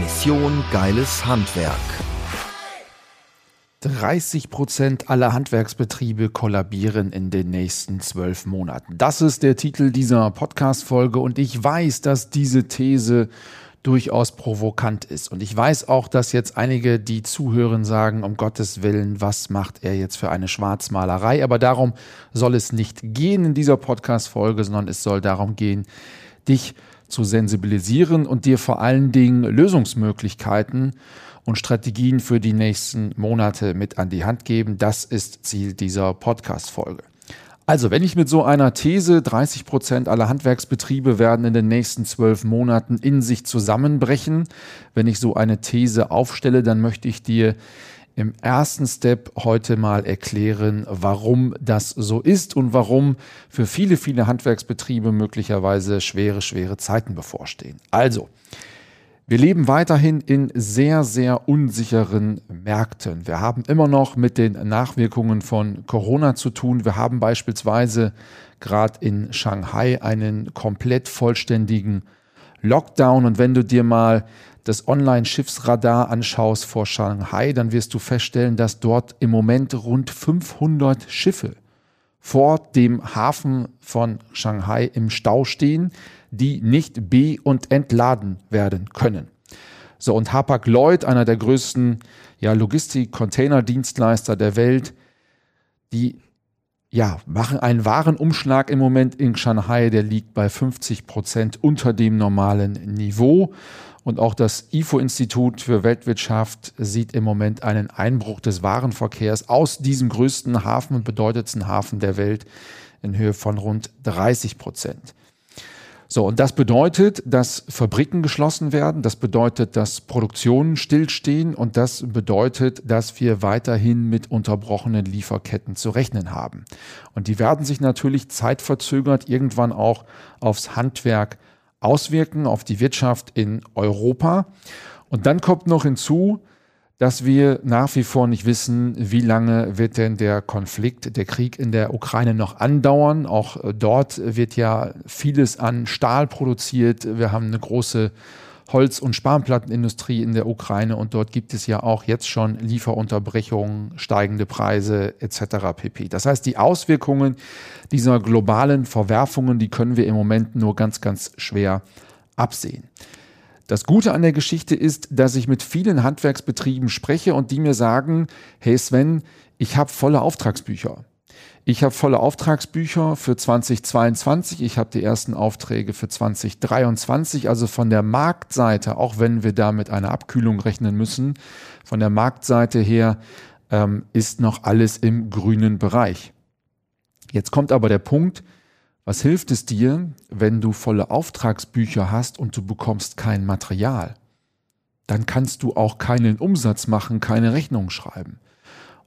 Mission Geiles Handwerk. 30 Prozent aller Handwerksbetriebe kollabieren in den nächsten zwölf Monaten. Das ist der Titel dieser Podcast-Folge und ich weiß, dass diese These durchaus provokant ist. Und ich weiß auch, dass jetzt einige, die zuhören, sagen, um Gottes Willen, was macht er jetzt für eine Schwarzmalerei? Aber darum soll es nicht gehen in dieser Podcast-Folge, sondern es soll darum gehen, dich zu sensibilisieren und dir vor allen Dingen Lösungsmöglichkeiten und Strategien für die nächsten Monate mit an die Hand geben. Das ist Ziel dieser Podcast-Folge. Also, wenn ich mit so einer These, 30 Prozent aller Handwerksbetriebe werden in den nächsten zwölf Monaten in sich zusammenbrechen, wenn ich so eine These aufstelle, dann möchte ich dir im ersten Step heute mal erklären, warum das so ist und warum für viele, viele Handwerksbetriebe möglicherweise schwere, schwere Zeiten bevorstehen. Also, wir leben weiterhin in sehr, sehr unsicheren Märkten. Wir haben immer noch mit den Nachwirkungen von Corona zu tun. Wir haben beispielsweise gerade in Shanghai einen komplett vollständigen Lockdown. Und wenn du dir mal das Online-Schiffsradar anschaust vor Shanghai, dann wirst du feststellen, dass dort im Moment rund 500 Schiffe vor dem Hafen von Shanghai im Stau stehen, die nicht be- und entladen werden können. So, und Hapag-Lloyd, einer der größten ja, Logistik-Container-Dienstleister der Welt, die ja, machen einen Warenumschlag im Moment in Shanghai, der liegt bei 50 Prozent unter dem normalen Niveau. Und auch das IFO-Institut für Weltwirtschaft sieht im Moment einen Einbruch des Warenverkehrs aus diesem größten Hafen und bedeutendsten Hafen der Welt in Höhe von rund 30 Prozent. So, und das bedeutet, dass Fabriken geschlossen werden, das bedeutet, dass Produktionen stillstehen und das bedeutet, dass wir weiterhin mit unterbrochenen Lieferketten zu rechnen haben. Und die werden sich natürlich zeitverzögert irgendwann auch aufs Handwerk auswirken, auf die Wirtschaft in Europa. Und dann kommt noch hinzu, dass wir nach wie vor nicht wissen, wie lange wird denn der Konflikt, der Krieg in der Ukraine noch andauern. Auch dort wird ja vieles an Stahl produziert. Wir haben eine große Holz- und Spanplattenindustrie in der Ukraine und dort gibt es ja auch jetzt schon Lieferunterbrechungen, steigende Preise etc. pp. Das heißt, die Auswirkungen dieser globalen Verwerfungen, die können wir im Moment nur ganz, ganz schwer absehen. Das Gute an der Geschichte ist, dass ich mit vielen Handwerksbetrieben spreche und die mir sagen, hey Sven, ich habe volle Auftragsbücher. Ich habe volle Auftragsbücher für 2022. Ich habe die ersten Aufträge für 2023. Also von der Marktseite, auch wenn wir da mit einer Abkühlung rechnen müssen, von der Marktseite her ähm, ist noch alles im grünen Bereich. Jetzt kommt aber der Punkt, was hilft es dir, wenn du volle Auftragsbücher hast und du bekommst kein Material? Dann kannst du auch keinen Umsatz machen, keine Rechnung schreiben.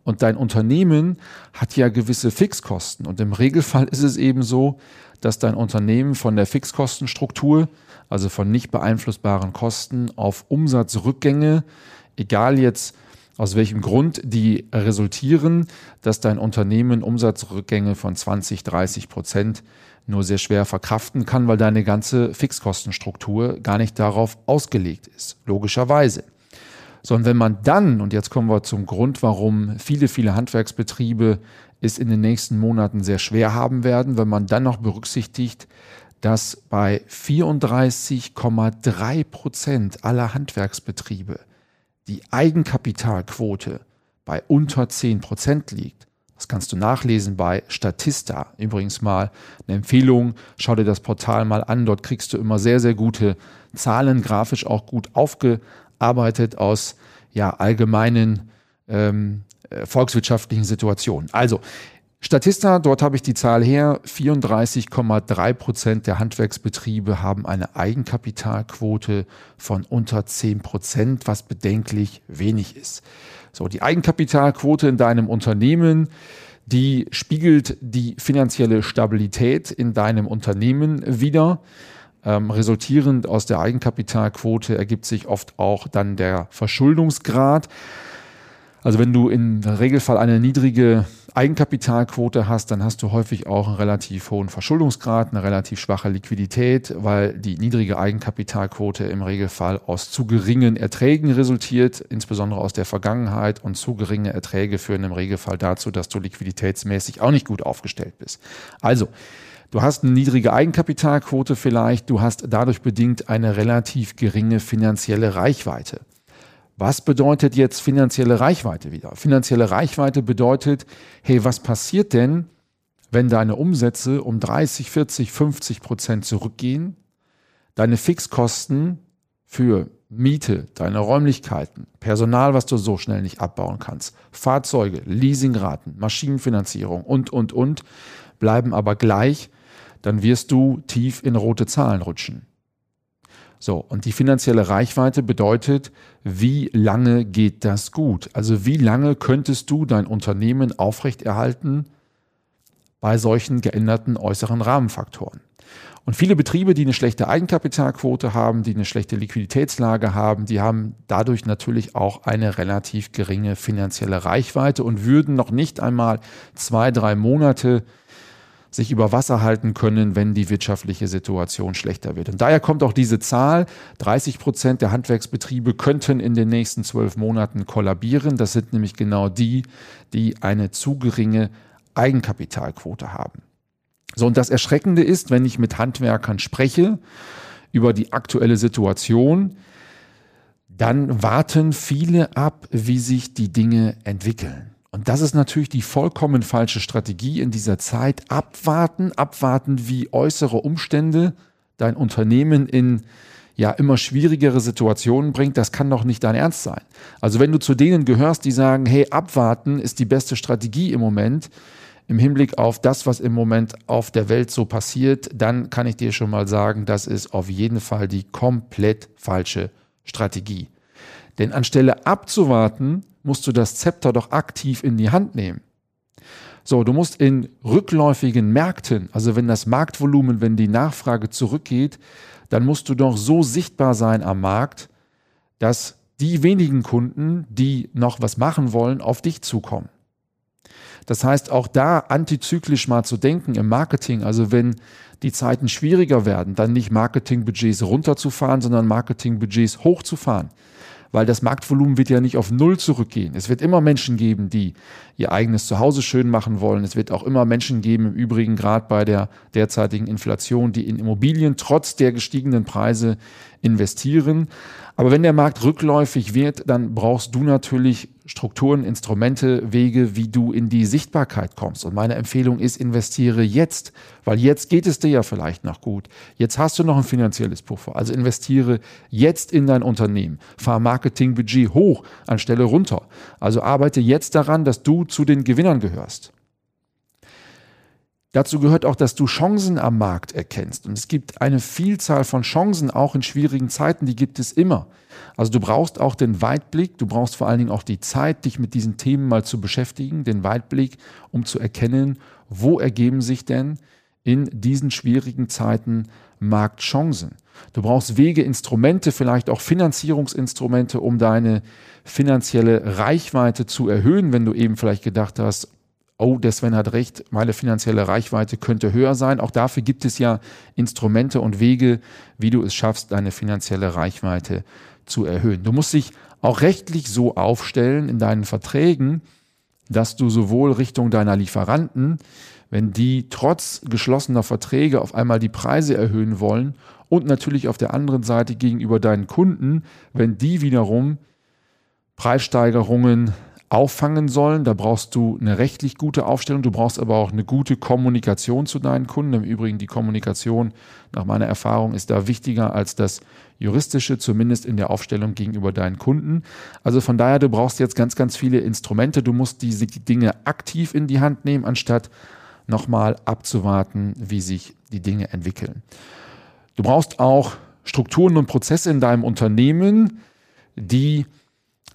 Und dein Unternehmen hat ja gewisse Fixkosten. Und im Regelfall ist es eben so, dass dein Unternehmen von der Fixkostenstruktur, also von nicht beeinflussbaren Kosten, auf Umsatzrückgänge, egal jetzt aus welchem Grund die resultieren, dass dein Unternehmen Umsatzrückgänge von 20, 30 Prozent nur sehr schwer verkraften kann, weil deine ganze Fixkostenstruktur gar nicht darauf ausgelegt ist, logischerweise. Sondern wenn man dann, und jetzt kommen wir zum Grund, warum viele, viele Handwerksbetriebe es in den nächsten Monaten sehr schwer haben werden, wenn man dann noch berücksichtigt, dass bei 34,3 Prozent aller Handwerksbetriebe die Eigenkapitalquote bei unter 10 Prozent liegt, das kannst du nachlesen bei Statista. Übrigens mal eine Empfehlung, schau dir das Portal mal an. Dort kriegst du immer sehr, sehr gute Zahlen, grafisch auch gut aufgearbeitet aus ja, allgemeinen ähm, äh, volkswirtschaftlichen Situationen. Also, Statista, dort habe ich die Zahl her, 34,3 Prozent der Handwerksbetriebe haben eine Eigenkapitalquote von unter 10 Prozent, was bedenklich wenig ist. So, die Eigenkapitalquote in deinem Unternehmen, die spiegelt die finanzielle Stabilität in deinem Unternehmen wider. Ähm, resultierend aus der Eigenkapitalquote ergibt sich oft auch dann der Verschuldungsgrad. Also wenn du im Regelfall eine niedrige Eigenkapitalquote hast, dann hast du häufig auch einen relativ hohen Verschuldungsgrad, eine relativ schwache Liquidität, weil die niedrige Eigenkapitalquote im Regelfall aus zu geringen Erträgen resultiert, insbesondere aus der Vergangenheit und zu geringe Erträge führen im Regelfall dazu, dass du liquiditätsmäßig auch nicht gut aufgestellt bist. Also, Du hast eine niedrige Eigenkapitalquote vielleicht, du hast dadurch bedingt eine relativ geringe finanzielle Reichweite. Was bedeutet jetzt finanzielle Reichweite wieder? Finanzielle Reichweite bedeutet, hey, was passiert denn, wenn deine Umsätze um 30, 40, 50 Prozent zurückgehen, deine Fixkosten für Miete, deine Räumlichkeiten, Personal, was du so schnell nicht abbauen kannst, Fahrzeuge, Leasingraten, Maschinenfinanzierung und, und, und, bleiben aber gleich, dann wirst du tief in rote Zahlen rutschen. So, und die finanzielle Reichweite bedeutet, wie lange geht das gut? Also wie lange könntest du dein Unternehmen aufrechterhalten bei solchen geänderten äußeren Rahmenfaktoren? Und viele Betriebe, die eine schlechte Eigenkapitalquote haben, die eine schlechte Liquiditätslage haben, die haben dadurch natürlich auch eine relativ geringe finanzielle Reichweite und würden noch nicht einmal zwei, drei Monate sich über Wasser halten können, wenn die wirtschaftliche Situation schlechter wird. Und daher kommt auch diese Zahl, 30 Prozent der Handwerksbetriebe könnten in den nächsten zwölf Monaten kollabieren. Das sind nämlich genau die, die eine zu geringe Eigenkapitalquote haben. So, und das Erschreckende ist, wenn ich mit Handwerkern spreche über die aktuelle Situation, dann warten viele ab, wie sich die Dinge entwickeln. Und das ist natürlich die vollkommen falsche Strategie in dieser Zeit. Abwarten, abwarten, wie äußere Umstände dein Unternehmen in ja immer schwierigere Situationen bringt, das kann doch nicht dein Ernst sein. Also wenn du zu denen gehörst, die sagen, hey, abwarten ist die beste Strategie im Moment, im Hinblick auf das, was im Moment auf der Welt so passiert, dann kann ich dir schon mal sagen, das ist auf jeden Fall die komplett falsche Strategie. Denn anstelle abzuwarten, musst du das Zepter doch aktiv in die Hand nehmen. So, du musst in rückläufigen Märkten, also wenn das Marktvolumen, wenn die Nachfrage zurückgeht, dann musst du doch so sichtbar sein am Markt, dass die wenigen Kunden, die noch was machen wollen, auf dich zukommen. Das heißt, auch da antizyklisch mal zu denken im Marketing, also wenn die Zeiten schwieriger werden, dann nicht Marketingbudgets runterzufahren, sondern Marketingbudgets hochzufahren weil das Marktvolumen wird ja nicht auf Null zurückgehen. Es wird immer Menschen geben, die ihr eigenes Zuhause schön machen wollen. Es wird auch immer Menschen geben, im Übrigen gerade bei der derzeitigen Inflation, die in Immobilien trotz der gestiegenen Preise investieren. Aber wenn der Markt rückläufig wird, dann brauchst du natürlich Strukturen, Instrumente, Wege, wie du in die Sichtbarkeit kommst. Und meine Empfehlung ist, investiere jetzt, weil jetzt geht es dir ja vielleicht noch gut. Jetzt hast du noch ein finanzielles Puffer. Also investiere jetzt in dein Unternehmen. Fahr Marketingbudget hoch anstelle runter. Also arbeite jetzt daran, dass du zu den Gewinnern gehörst. Dazu gehört auch, dass du Chancen am Markt erkennst. Und es gibt eine Vielzahl von Chancen, auch in schwierigen Zeiten, die gibt es immer. Also du brauchst auch den Weitblick, du brauchst vor allen Dingen auch die Zeit, dich mit diesen Themen mal zu beschäftigen, den Weitblick, um zu erkennen, wo ergeben sich denn in diesen schwierigen Zeiten Marktchancen. Du brauchst Wege, Instrumente, vielleicht auch Finanzierungsinstrumente, um deine finanzielle Reichweite zu erhöhen, wenn du eben vielleicht gedacht hast, oh, der Sven hat recht, meine finanzielle Reichweite könnte höher sein. Auch dafür gibt es ja Instrumente und Wege, wie du es schaffst, deine finanzielle Reichweite zu erhöhen. Du musst dich auch rechtlich so aufstellen in deinen Verträgen, dass du sowohl Richtung deiner Lieferanten, wenn die trotz geschlossener Verträge auf einmal die Preise erhöhen wollen und natürlich auf der anderen Seite gegenüber deinen Kunden, wenn die wiederum Preissteigerungen auffangen sollen. Da brauchst du eine rechtlich gute Aufstellung, du brauchst aber auch eine gute Kommunikation zu deinen Kunden. Im Übrigen die Kommunikation nach meiner Erfahrung ist da wichtiger als das juristische, zumindest in der Aufstellung gegenüber deinen Kunden. Also von daher, du brauchst jetzt ganz, ganz viele Instrumente. Du musst diese Dinge aktiv in die Hand nehmen, anstatt nochmal abzuwarten, wie sich die Dinge entwickeln. Du brauchst auch Strukturen und Prozesse in deinem Unternehmen, die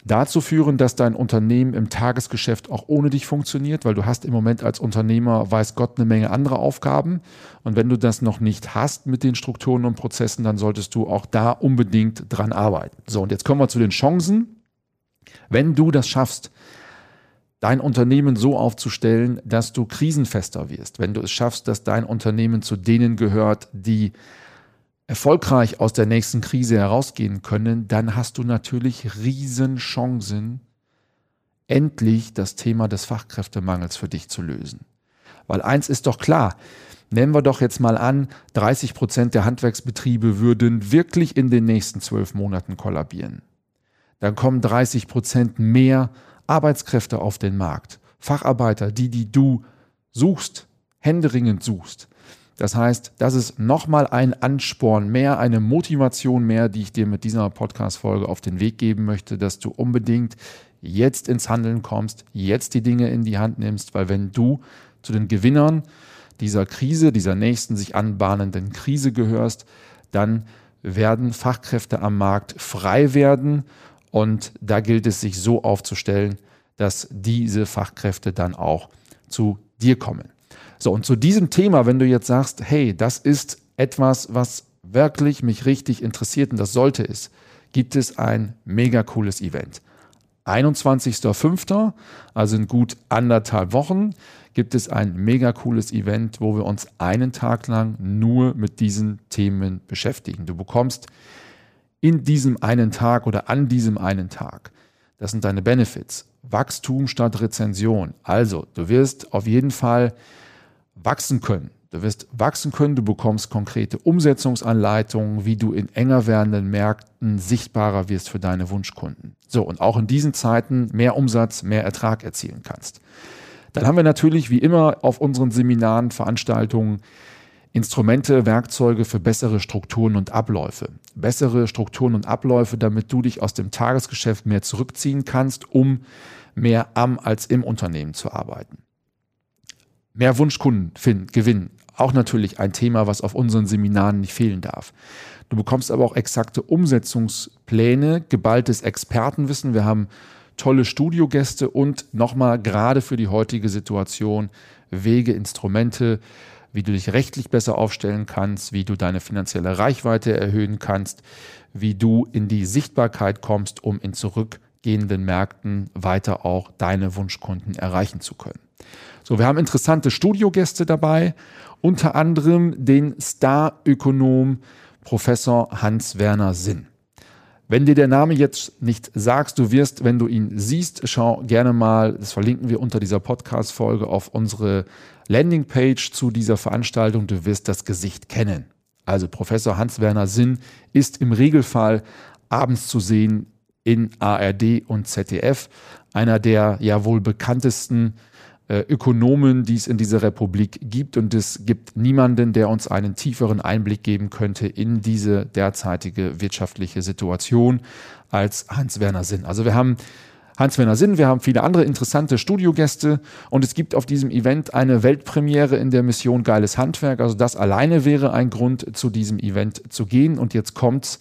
dazu führen, dass dein Unternehmen im Tagesgeschäft auch ohne dich funktioniert, weil du hast im Moment als Unternehmer, weiß Gott, eine Menge andere Aufgaben. Und wenn du das noch nicht hast mit den Strukturen und Prozessen, dann solltest du auch da unbedingt dran arbeiten. So, und jetzt kommen wir zu den Chancen. Wenn du das schaffst, dein Unternehmen so aufzustellen, dass du krisenfester wirst, wenn du es schaffst, dass dein Unternehmen zu denen gehört, die erfolgreich aus der nächsten Krise herausgehen können, dann hast du natürlich Riesenchancen, endlich das Thema des Fachkräftemangels für dich zu lösen. Weil eins ist doch klar, nehmen wir doch jetzt mal an, 30 Prozent der Handwerksbetriebe würden wirklich in den nächsten zwölf Monaten kollabieren. Dann kommen 30 Prozent mehr Arbeitskräfte auf den Markt. Facharbeiter, die, die du suchst, händeringend suchst. Das heißt, das ist nochmal ein Ansporn mehr, eine Motivation mehr, die ich dir mit dieser Podcast-Folge auf den Weg geben möchte, dass du unbedingt jetzt ins Handeln kommst, jetzt die Dinge in die Hand nimmst, weil wenn du zu den Gewinnern dieser Krise, dieser nächsten sich anbahnenden Krise gehörst, dann werden Fachkräfte am Markt frei werden und da gilt es sich so aufzustellen, dass diese Fachkräfte dann auch zu dir kommen. So, und zu diesem Thema, wenn du jetzt sagst, hey, das ist etwas, was wirklich mich richtig interessiert und das sollte es, gibt es ein mega cooles Event. 21.05., also in gut anderthalb Wochen, gibt es ein mega cooles Event, wo wir uns einen Tag lang nur mit diesen Themen beschäftigen. Du bekommst in diesem einen Tag oder an diesem einen Tag, das sind deine Benefits, Wachstum statt Rezension. Also, du wirst auf jeden Fall wachsen können. Du wirst wachsen können, du bekommst konkrete Umsetzungsanleitungen, wie du in enger werdenden Märkten sichtbarer wirst für deine Wunschkunden. So, und auch in diesen Zeiten mehr Umsatz, mehr Ertrag erzielen kannst. Dann haben wir natürlich wie immer auf unseren Seminaren, Veranstaltungen Instrumente, Werkzeuge für bessere Strukturen und Abläufe. Bessere Strukturen und Abläufe, damit du dich aus dem Tagesgeschäft mehr zurückziehen kannst, um mehr am als im Unternehmen zu arbeiten mehr Wunschkunden finden, gewinnen. Auch natürlich ein Thema, was auf unseren Seminaren nicht fehlen darf. Du bekommst aber auch exakte Umsetzungspläne, geballtes Expertenwissen. Wir haben tolle Studiogäste und nochmal gerade für die heutige Situation Wege, Instrumente, wie du dich rechtlich besser aufstellen kannst, wie du deine finanzielle Reichweite erhöhen kannst, wie du in die Sichtbarkeit kommst, um in zurückgehenden Märkten weiter auch deine Wunschkunden erreichen zu können. So, wir haben interessante Studiogäste dabei, unter anderem den Starökonom Professor Hans-Werner Sinn. Wenn dir der Name jetzt nicht sagst, du wirst, wenn du ihn siehst, schau gerne mal, das verlinken wir unter dieser Podcast-Folge auf unsere Landingpage zu dieser Veranstaltung. Du wirst das Gesicht kennen. Also Professor Hans-Werner Sinn ist im Regelfall abends zu sehen in ARD und ZDF. Einer der ja wohl bekanntesten Ökonomen, die es in dieser Republik gibt. Und es gibt niemanden, der uns einen tieferen Einblick geben könnte in diese derzeitige wirtschaftliche Situation als Hans-Werner Sinn. Also wir haben Hans-Werner Sinn, wir haben viele andere interessante Studiogäste und es gibt auf diesem Event eine Weltpremiere in der Mission Geiles Handwerk. Also das alleine wäre ein Grund, zu diesem Event zu gehen. Und jetzt kommt's.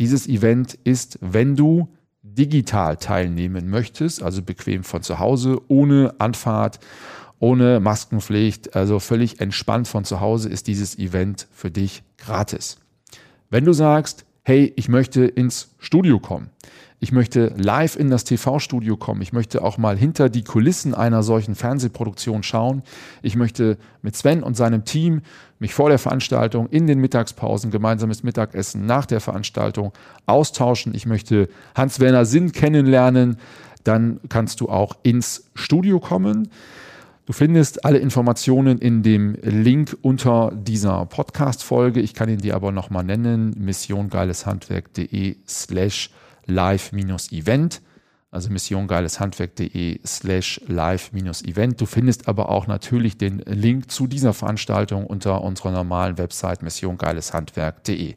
Dieses Event ist, wenn du digital teilnehmen möchtest, also bequem von zu Hause, ohne Anfahrt, ohne Maskenpflicht, also völlig entspannt von zu Hause, ist dieses Event für dich gratis. Wenn du sagst, hey, ich möchte ins Studio kommen, ich möchte live in das TV-Studio kommen. Ich möchte auch mal hinter die Kulissen einer solchen Fernsehproduktion schauen. Ich möchte mit Sven und seinem Team mich vor der Veranstaltung, in den Mittagspausen, gemeinsames Mittagessen nach der Veranstaltung austauschen. Ich möchte Hans-Werner Sinn kennenlernen. Dann kannst du auch ins Studio kommen. Du findest alle Informationen in dem Link unter dieser Podcast-Folge. Ich kann ihn dir aber nochmal nennen: missiongeileshandwerk.de slash live-event. also missiongeileshandwerk.de slash live-event. Du findest aber auch natürlich den Link zu dieser Veranstaltung unter unserer normalen Website missiongeileshandwerk.de.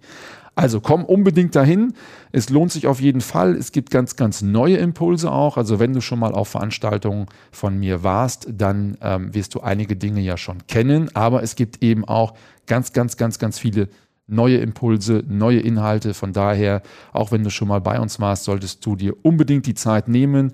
Also komm unbedingt dahin. Es lohnt sich auf jeden Fall. Es gibt ganz, ganz neue Impulse auch. Also wenn du schon mal auf Veranstaltungen von mir warst, dann ähm, wirst du einige Dinge ja schon kennen. Aber es gibt eben auch ganz, ganz, ganz, ganz viele neue Impulse, neue Inhalte. Von daher, auch wenn du schon mal bei uns warst, solltest du dir unbedingt die Zeit nehmen.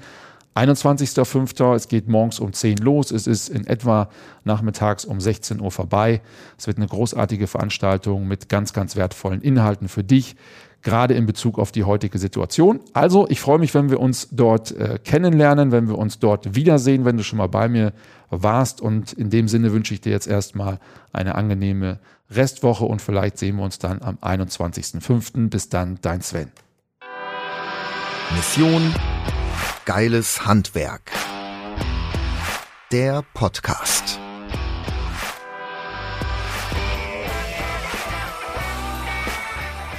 21.05. Es geht morgens um 10 los. Es ist in etwa nachmittags um 16 Uhr vorbei. Es wird eine großartige Veranstaltung mit ganz, ganz wertvollen Inhalten für dich, gerade in Bezug auf die heutige Situation. Also, ich freue mich, wenn wir uns dort äh, kennenlernen, wenn wir uns dort wiedersehen, wenn du schon mal bei mir warst. Und in dem Sinne wünsche ich dir jetzt erstmal eine angenehme Restwoche und vielleicht sehen wir uns dann am 21.05. Bis dann, dein Sven. Mission Geiles Handwerk. Der Podcast.